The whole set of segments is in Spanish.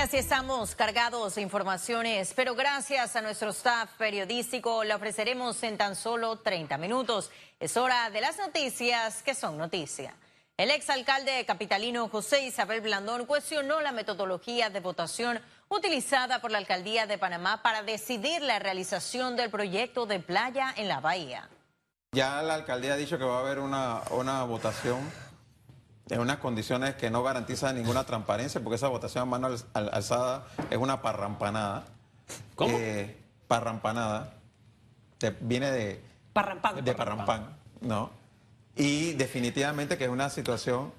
así estamos cargados de informaciones, pero gracias a nuestro staff periodístico la ofreceremos en tan solo 30 minutos. Es hora de las noticias que son noticia. El exalcalde capitalino José Isabel Blandón cuestionó la metodología de votación utilizada por la alcaldía de Panamá para decidir la realización del proyecto de playa en la bahía. Ya la alcaldía ha dicho que va a haber una, una votación en unas condiciones que no garantizan ninguna transparencia, porque esa votación a mano alzada es una parrampanada. ¿Cómo? Eh, parrampanada. viene de... Parrampán. De parrampán, ¿no? Y definitivamente que es una situación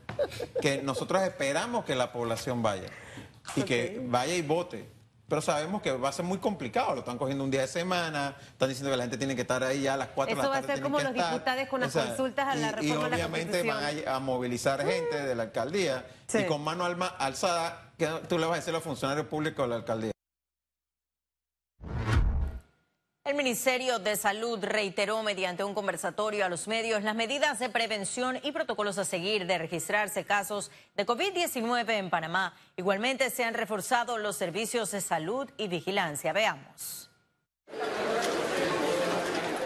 que nosotros esperamos que la población vaya y que vaya y vote pero sabemos que va a ser muy complicado. Lo están cogiendo un día de semana, están diciendo que la gente tiene que estar ahí ya a las 4 de la tarde. Eso va a ser como los diputados con las consultas a la reforma y obviamente van a, movilizar gente de la alcaldía y con mano alzada, que tú le vas a decir a los funcionarios públicos de la alcaldía. El Ministerio de Salud reiteró mediante un conversatorio a los medios las medidas de prevención y protocolos a seguir de registrarse casos de COVID-19 en Panamá. Igualmente se han reforzado los servicios de salud y vigilancia. Veamos.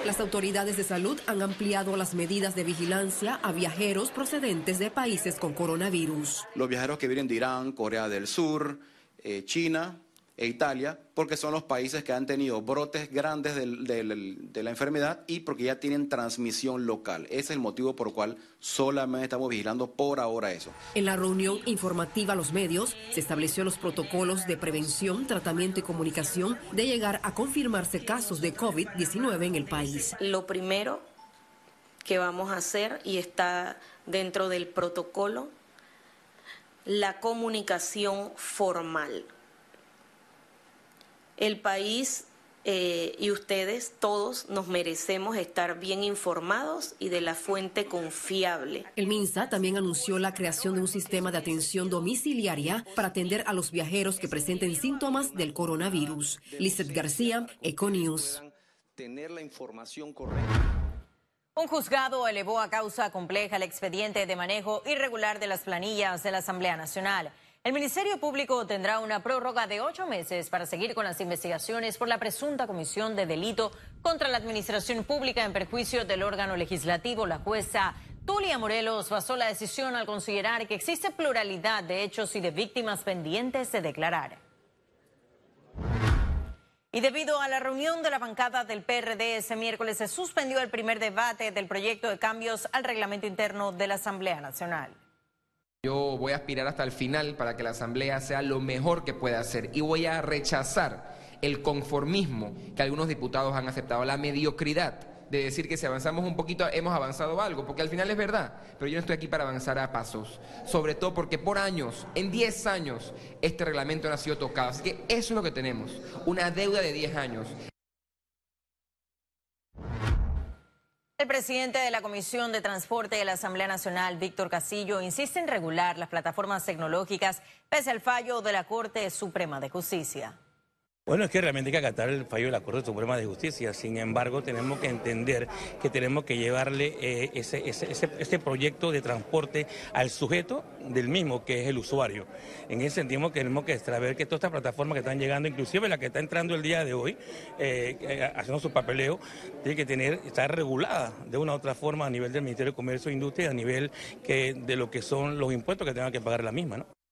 Las autoridades de salud han ampliado las medidas de vigilancia a viajeros procedentes de países con coronavirus. Los viajeros que vienen de Irán, Corea del Sur, eh, China, e Italia, porque son los países que han tenido brotes grandes de la enfermedad y porque ya tienen transmisión local. Ese es el motivo por el cual solamente estamos vigilando por ahora eso. En la reunión informativa a los medios se estableció los protocolos de prevención, tratamiento y comunicación de llegar a confirmarse casos de COVID-19 en el país. Lo primero que vamos a hacer y está dentro del protocolo, la comunicación formal el país eh, y ustedes todos nos merecemos estar bien informados y de la fuente confiable. El MINSA también anunció la creación de un sistema de atención domiciliaria para atender a los viajeros que presenten síntomas del coronavirus. Lizeth García, Econius. Tener la información correcta. Un juzgado elevó a causa compleja el expediente de manejo irregular de las planillas de la Asamblea Nacional. El Ministerio Público tendrá una prórroga de ocho meses para seguir con las investigaciones por la presunta comisión de delito contra la administración pública en perjuicio del órgano legislativo. La jueza Tulia Morelos basó la decisión al considerar que existe pluralidad de hechos y de víctimas pendientes de declarar. Y debido a la reunión de la bancada del PRD ese miércoles se suspendió el primer debate del proyecto de cambios al reglamento interno de la Asamblea Nacional. Yo voy a aspirar hasta el final para que la Asamblea sea lo mejor que pueda hacer y voy a rechazar el conformismo que algunos diputados han aceptado, la mediocridad de decir que si avanzamos un poquito hemos avanzado algo, porque al final es verdad, pero yo no estoy aquí para avanzar a pasos, sobre todo porque por años, en 10 años, este reglamento no ha sido tocado, así que eso es lo que tenemos, una deuda de 10 años. El presidente de la Comisión de Transporte de la Asamblea Nacional, Víctor Casillo, insiste en regular las plataformas tecnológicas pese al fallo de la Corte Suprema de Justicia. Bueno, es que realmente hay que acatar el fallo de la Corte Suprema de Justicia. Sin embargo, tenemos que entender que tenemos que llevarle eh, ese, ese, proyecto de transporte al sujeto del mismo, que es el usuario. En ese sentido, tenemos que saber que todas estas plataformas que están llegando, inclusive la que está entrando el día de hoy, eh, eh, haciendo su papeleo, tiene que tener, estar regulada de una u otra forma a nivel del Ministerio de Comercio e Industria, a nivel que, de lo que son los impuestos que tengan que pagar la misma, ¿no?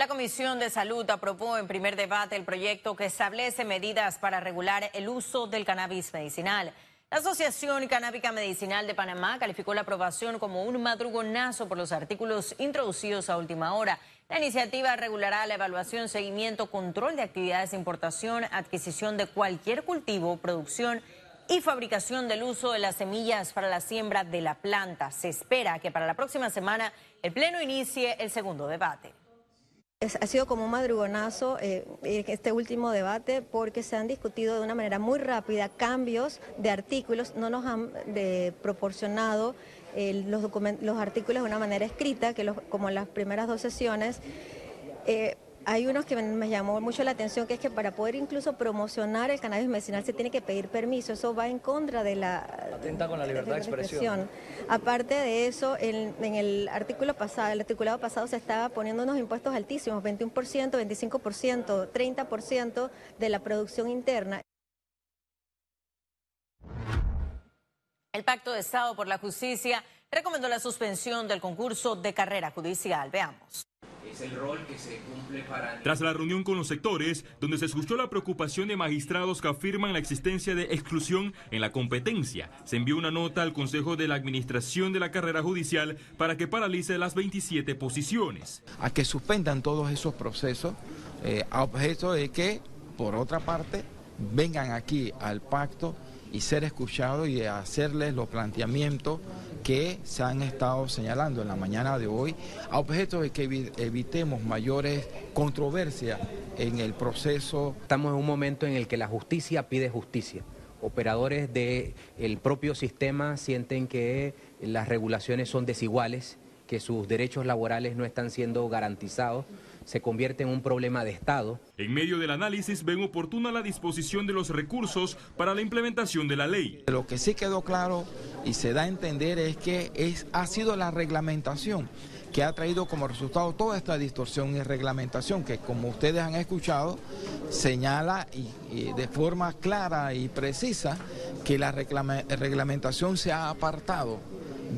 La Comisión de Salud aprobó en primer debate el proyecto que establece medidas para regular el uso del cannabis medicinal. La Asociación Canábica Medicinal de Panamá calificó la aprobación como un madrugonazo por los artículos introducidos a última hora. La iniciativa regulará la evaluación, seguimiento, control de actividades de importación, adquisición de cualquier cultivo, producción y fabricación del uso de las semillas para la siembra de la planta. Se espera que para la próxima semana el Pleno inicie el segundo debate ha sido como un madrugonazo eh, este último debate porque se han discutido de una manera muy rápida cambios de artículos, no nos han proporcionado eh, los, los, artículos de una manera escrita, que como las primeras dos sesiones. Eh, hay unos que me llamó mucho la atención, que es que para poder incluso promocionar el cannabis medicinal se tiene que pedir permiso. Eso va en contra de la, atenta con la libertad de expresión. Aparte de eso, en, el artículo pasado, el articulado pasado se estaba poniendo unos impuestos altísimos, 21%, 25%, 30% de la producción interna. El Pacto de Estado por la Justicia recomendó la suspensión del concurso de carrera judicial. Veamos es el rol que se cumple para... Tras la reunión con los sectores, donde se escuchó la preocupación de magistrados que afirman la existencia de exclusión en la competencia, se envió una nota al Consejo de la Administración de la Carrera Judicial para que paralice las 27 posiciones. A que suspendan todos esos procesos eh, a objeto de que, por otra parte, vengan aquí al pacto y ser escuchados y hacerles los planteamientos que se han estado señalando en la mañana de hoy, a objeto de que evitemos mayores controversias en el proceso. Estamos en un momento en el que la justicia pide justicia. Operadores del propio sistema sienten que las regulaciones son desiguales, que sus derechos laborales no están siendo garantizados se convierte en un problema de Estado. En medio del análisis ven oportuna la disposición de los recursos para la implementación de la ley. Lo que sí quedó claro y se da a entender es que es, ha sido la reglamentación que ha traído como resultado toda esta distorsión y reglamentación que como ustedes han escuchado señala y, de forma clara y precisa que la reglamentación se ha apartado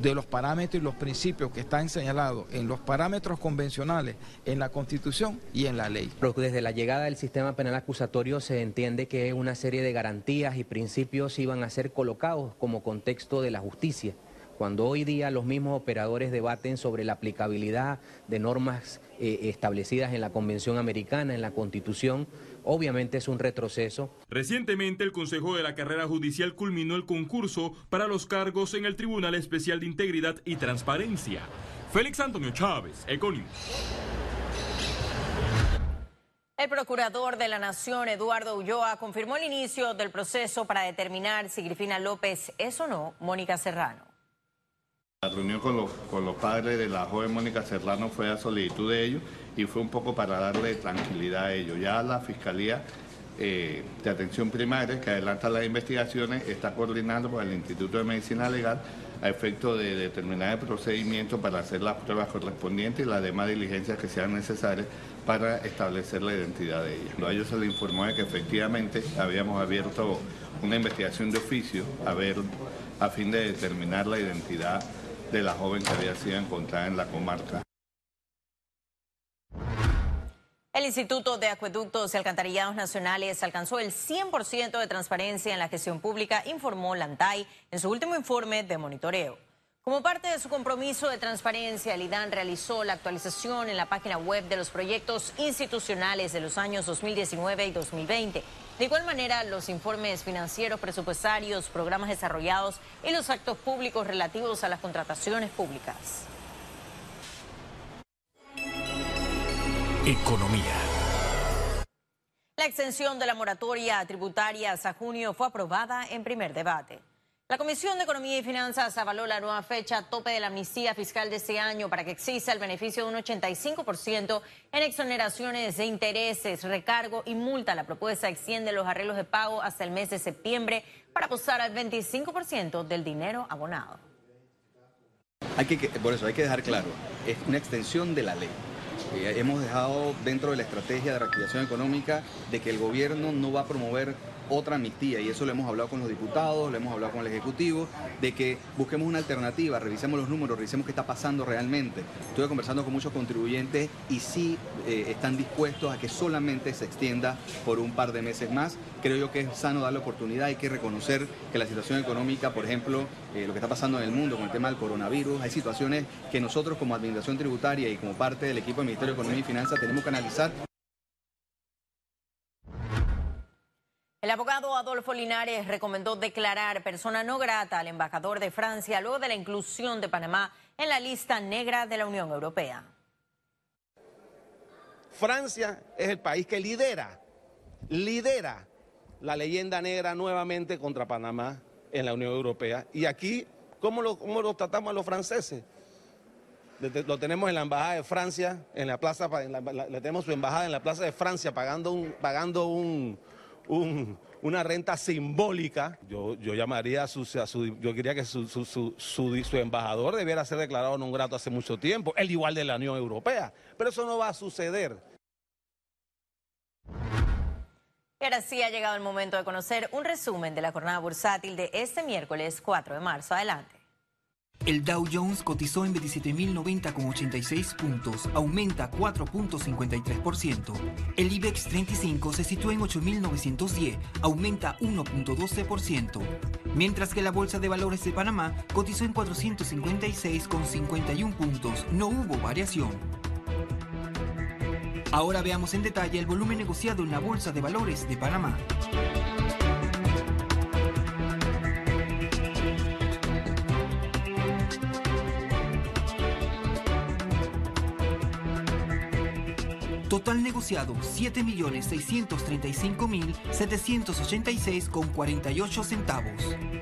de los parámetros y los principios que están señalados en los parámetros convencionales, en la Constitución y en la ley. Desde la llegada del sistema penal acusatorio se entiende que una serie de garantías y principios iban a ser colocados como contexto de la justicia. Cuando hoy día los mismos operadores debaten sobre la aplicabilidad de normas eh, establecidas en la Convención Americana, en la Constitución, obviamente es un retroceso. Recientemente el Consejo de la Carrera Judicial culminó el concurso para los cargos en el Tribunal Especial de Integridad y Transparencia. Félix Antonio Chávez, Econius. El procurador de la Nación, Eduardo Ulloa, confirmó el inicio del proceso para determinar si Grifina López es o no Mónica Serrano. La reunión con los, con los padres de la joven Mónica Serrano fue a solicitud de ellos y fue un poco para darle tranquilidad a ellos. Ya la Fiscalía eh, de Atención Primaria, que adelanta las investigaciones, está coordinando con el Instituto de Medicina Legal a efecto de determinar el procedimiento para hacer las pruebas correspondientes y las demás diligencias que sean necesarias para establecer la identidad de ellos. A ellos se les informó de que efectivamente habíamos abierto una investigación de oficio a fin de determinar la identidad de la joven que había sido encontrada en la comarca. El Instituto de Acueductos y Alcantarillados Nacionales alcanzó el 100% de transparencia en la gestión pública, informó Lantay en su último informe de monitoreo. Como parte de su compromiso de transparencia, el IDAN realizó la actualización en la página web de los proyectos institucionales de los años 2019 y 2020. De igual manera, los informes financieros, presupuestarios, programas desarrollados y los actos públicos relativos a las contrataciones públicas. Economía. La extensión de la moratoria tributaria hasta junio fue aprobada en primer debate. La Comisión de Economía y Finanzas avaló la nueva fecha tope de la amnistía fiscal de este año para que exista el beneficio de un 85% en exoneraciones de intereses, recargo y multa. La propuesta extiende los arreglos de pago hasta el mes de septiembre para posar al 25% del dinero abonado. Hay que, por eso hay que dejar claro, es una extensión de la ley. Hemos dejado dentro de la estrategia de reactivación económica de que el gobierno no va a promover otra amnistía y eso lo hemos hablado con los diputados, lo hemos hablado con el Ejecutivo, de que busquemos una alternativa, revisemos los números, revisemos qué está pasando realmente. Estuve conversando con muchos contribuyentes y sí eh, están dispuestos a que solamente se extienda por un par de meses más. Creo yo que es sano darle oportunidad, hay que reconocer que la situación económica, por ejemplo, eh, lo que está pasando en el mundo con el tema del coronavirus, hay situaciones que nosotros como Administración Tributaria y como parte del equipo del Ministerio de Economía y Finanzas tenemos que analizar. El abogado Adolfo Linares recomendó declarar persona no grata al embajador de Francia luego de la inclusión de Panamá en la lista negra de la Unión Europea. Francia es el país que lidera, lidera la leyenda negra nuevamente contra Panamá en la Unión Europea. Y aquí, ¿cómo lo, lo tratamos a los franceses? Lo tenemos en la embajada de Francia, en la plaza, le tenemos su embajada en la plaza de Francia pagando un, pagando un, un, una renta simbólica. Yo, yo llamaría a su, a su yo quería que su, su, su, su, embajador debiera ser declarado no grato hace mucho tiempo, el igual de la Unión Europea, pero eso no va a suceder. Y ahora sí ha llegado el momento de conocer un resumen de la jornada bursátil de este miércoles 4 de marzo. Adelante. El Dow Jones cotizó en 27.090,86 puntos, aumenta 4.53%. El IBEX 35 se sitúa en 8.910, aumenta 1.12%. Mientras que la Bolsa de Valores de Panamá cotizó en 456,51 puntos, no hubo variación. Ahora veamos en detalle el volumen negociado en la Bolsa de Valores de Panamá. Total negociado 7.635.786 con 48 centavos.